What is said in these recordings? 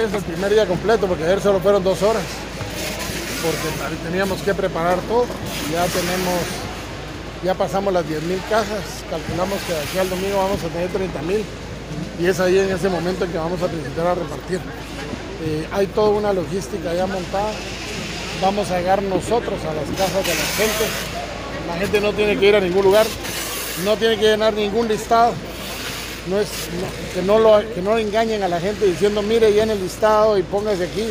hoy es el primer día completo porque ayer solo fueron dos horas. Porque teníamos que preparar todo. Ya tenemos, ya pasamos las 10 mil casas. Calculamos que aquí al domingo vamos a tener 30 mil. Y es ahí en ese momento en que vamos a necesitar a repartir. Eh, hay toda una logística ya montada. Vamos a llegar nosotros a las casas de la gente. La gente no tiene que ir a ningún lugar, no tiene que llenar ningún listado no es, que, no lo, que no engañen a la gente diciendo, mire, ya en el listado y póngase aquí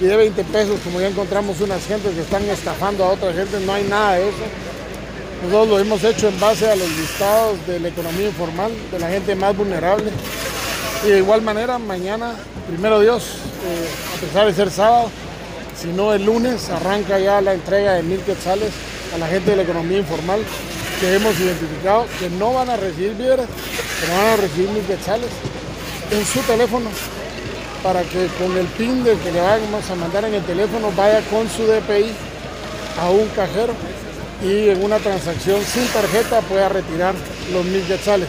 y de 20 pesos, como ya encontramos unas gentes que están estafando a otra gente, no hay nada de eso. Nosotros lo hemos hecho en base a los listados de la economía informal, de la gente más vulnerable. Y de igual manera, mañana, primero Dios, eh, a pesar de ser sábado, si no el lunes, arranca ya la entrega de mil quetzales a la gente de la economía informal que hemos identificado que no van a recibir víveres, que van a recibir mis quetzales en su teléfono para que con el PIN del que le vamos a mandar en el teléfono vaya con su DPI a un cajero y en una transacción sin tarjeta pueda retirar los mil quetzales.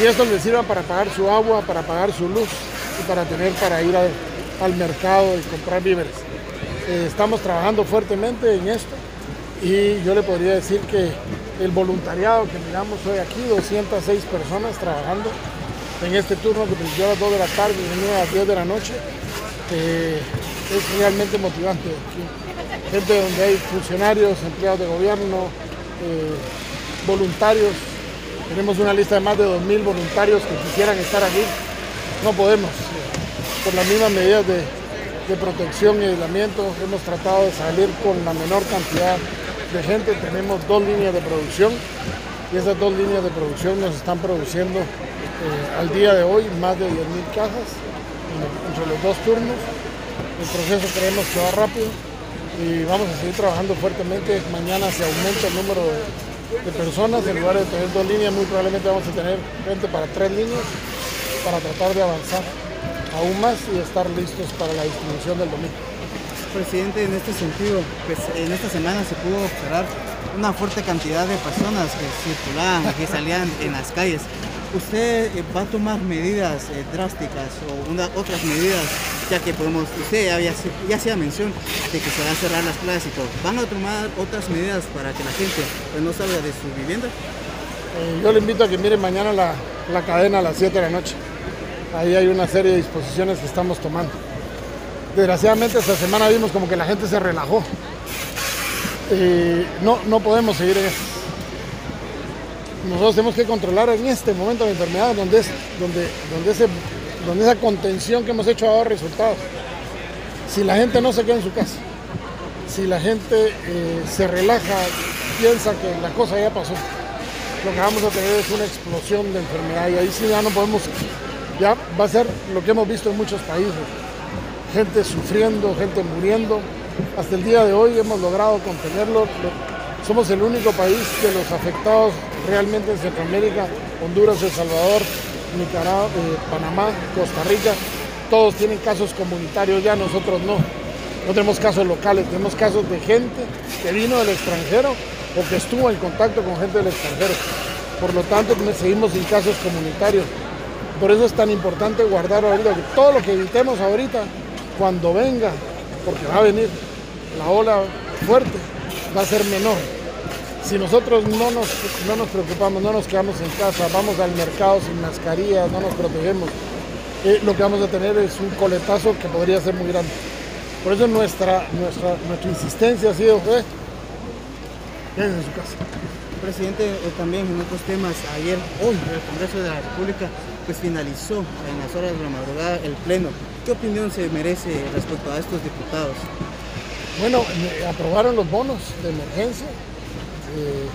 Y esto le sirva para pagar su agua, para pagar su luz y para tener para ir al mercado y comprar víveres. Eh, estamos trabajando fuertemente en esto y yo le podría decir que el voluntariado que miramos hoy aquí, 206 personas trabajando en este turno que principió a las 2 de la tarde y a las 10 de la noche, eh, es realmente motivante. Gente donde hay funcionarios, empleados de gobierno, eh, voluntarios. Tenemos una lista de más de 2.000 voluntarios que quisieran estar aquí. No podemos. por las mismas medidas de protección y aislamiento hemos tratado de salir con la menor cantidad de gente, tenemos dos líneas de producción y esas dos líneas de producción nos están produciendo eh, al día de hoy más de 10.000 cajas entre los dos turnos. El proceso creemos que va rápido y vamos a seguir trabajando fuertemente. Mañana se aumenta el número de, personas, en lugar de tener dos líneas, muy probablemente vamos a tener gente para tres líneas para tratar de avanzar aún más y estar listos para la distribución del domingo. Presidente, en este sentido, pues en esta semana se pudo observar una fuerte cantidad de personas que circulaban, que salían en las calles. ¿Usted eh, va a tomar medidas eh, drásticas o otras medidas, ya que podemos, usted ya, ya hacía mención de que se van a cerrar las plazas y todo, ¿van a tomar otras medidas para que la gente pues, no salga de su vivienda? Eh, yo le invito a que mire mañana la, la cadena a las 7 de la noche. Ahí hay una serie de disposiciones que estamos tomando desgraciadamente esta semana vimos como que la gente se relajó. no, no podemos seguir en esto. Nosotros tenemos que controlar en este momento la enfermedad donde, es, donde, donde, donde esa contención que hemos hecho ha dado resultados. Si la gente no se queda en su casa, si la gente eh, se relaja, piensa que la cosa ya pasó, lo que vamos a tener es una explosión de enfermedad y ahí sí ya no podemos, ya va a ser lo que hemos visto en muchos países gente sufriendo, gente muriendo. Hasta el día de hoy hemos logrado contenerlo. Somos el único país de los afectados realmente en Centroamérica, Honduras, El Salvador, Nicaragua, eh, Panamá, Costa Rica. Todos tienen casos comunitarios ya, nosotros no. No tenemos casos locales, tenemos casos de gente que vino del extranjero o que estuvo en contacto con gente del extranjero. Por lo tanto, seguimos sin casos comunitarios. Por eso es tan importante guardar ahorita que todo lo que evitemos ahorita cuando venga, porque va a venir la ola fuerte, va a ser menor. Si nosotros no nos, no nos preocupamos, no nos quedamos en casa, vamos al mercado sin mascarilla, no nos protegemos, eh, lo que vamos a tener es un coletazo que podría ser muy grande. Por eso nuestra, nuestra, nuestra insistencia ha sido, quédense en su casa. Presidente, eh, también en otros temas, ayer, hoy, el Congreso de la República pues finalizó en las horas de la madrugada el pleno. ¿Qué opinión se merece respecto a estos diputados? Bueno, aprobaron los bonos de emergencia. Eh,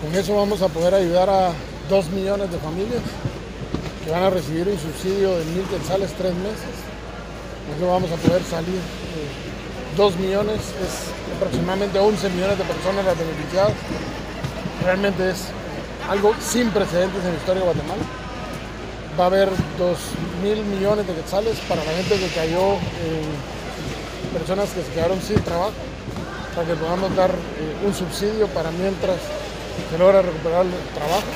con eso vamos a poder ayudar a dos millones de familias que van a recibir un subsidio de mil quetzales tres meses. Con eso vamos a poder salir. Eh, dos millones es aproximadamente 11 millones de personas las beneficiadas. Realmente es algo sin precedentes en la historia de Guatemala va a haber 2 mil millones de quetzales para la gente que cayó, personas que se quedaron sin trabajo, para que podamos dar eh, un subsidio para mientras se logra recuperar el trabajo.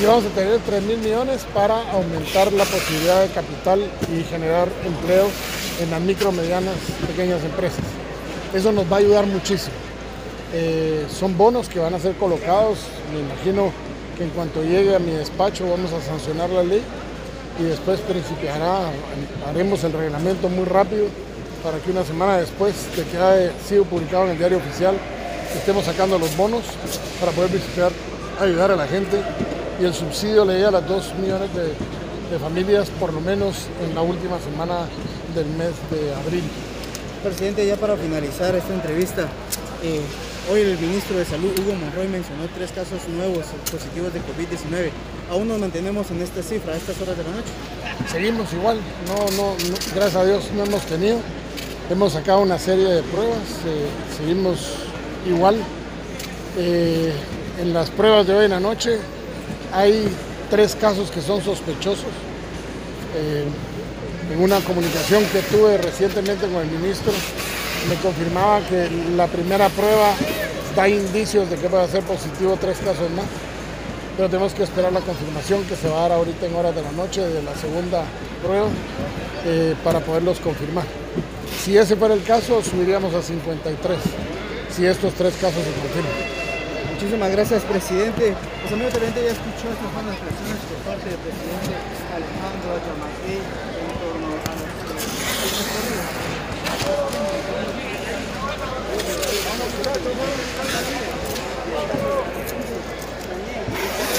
y vamos a tener 3 mil millones para aumentar la posibilidad de capital y generar empleo en las micro, medianas, pequeñas empresas. Eso nos va a ayudar muchísimo. Eh, son bonos que van a ser colocados, me imagino que en cuanto llegue a mi despacho vamos a sancionar la ley y después principiará, haremos el reglamento muy rápido para que una semana después de que haya sido publicado en el diario oficial estemos sacando los bonos para poder visitar, ayudar a la gente y el subsidio le llega a las 2 millones de, familias por lo menos en la última semana del mes de abril. Presidente, ya para finalizar esta entrevista, eh, hoy el ministro de Salud, Hugo Monroy, mencionó tres casos nuevos positivos de COVID-19. ¿Aún nos mantenemos en esta cifra a estas horas de la noche? Seguimos igual, no, no, gracias a Dios no hemos tenido. Hemos sacado una serie de pruebas, eh, seguimos igual. Eh, en las pruebas de hoy en la noche hay tres casos que son sospechosos. Eh, en una comunicación que tuve recientemente con el ministro, me confirmaba que la primera prueba da indicios de que va a ser positivo tres casos más, pero tenemos que esperar la confirmación que se va a dar ahorita en horas de la noche de la segunda prueba eh, para poderlos confirmar. Si ese fuera el caso, subiríamos a 53, si estos tres casos se confirman. Muchísimas gracias, presidente. Pues amigo Teniente, ya escuchó estas son las presiones por parte del presidente Alejandro Ayamatei en torno a los... Thank you.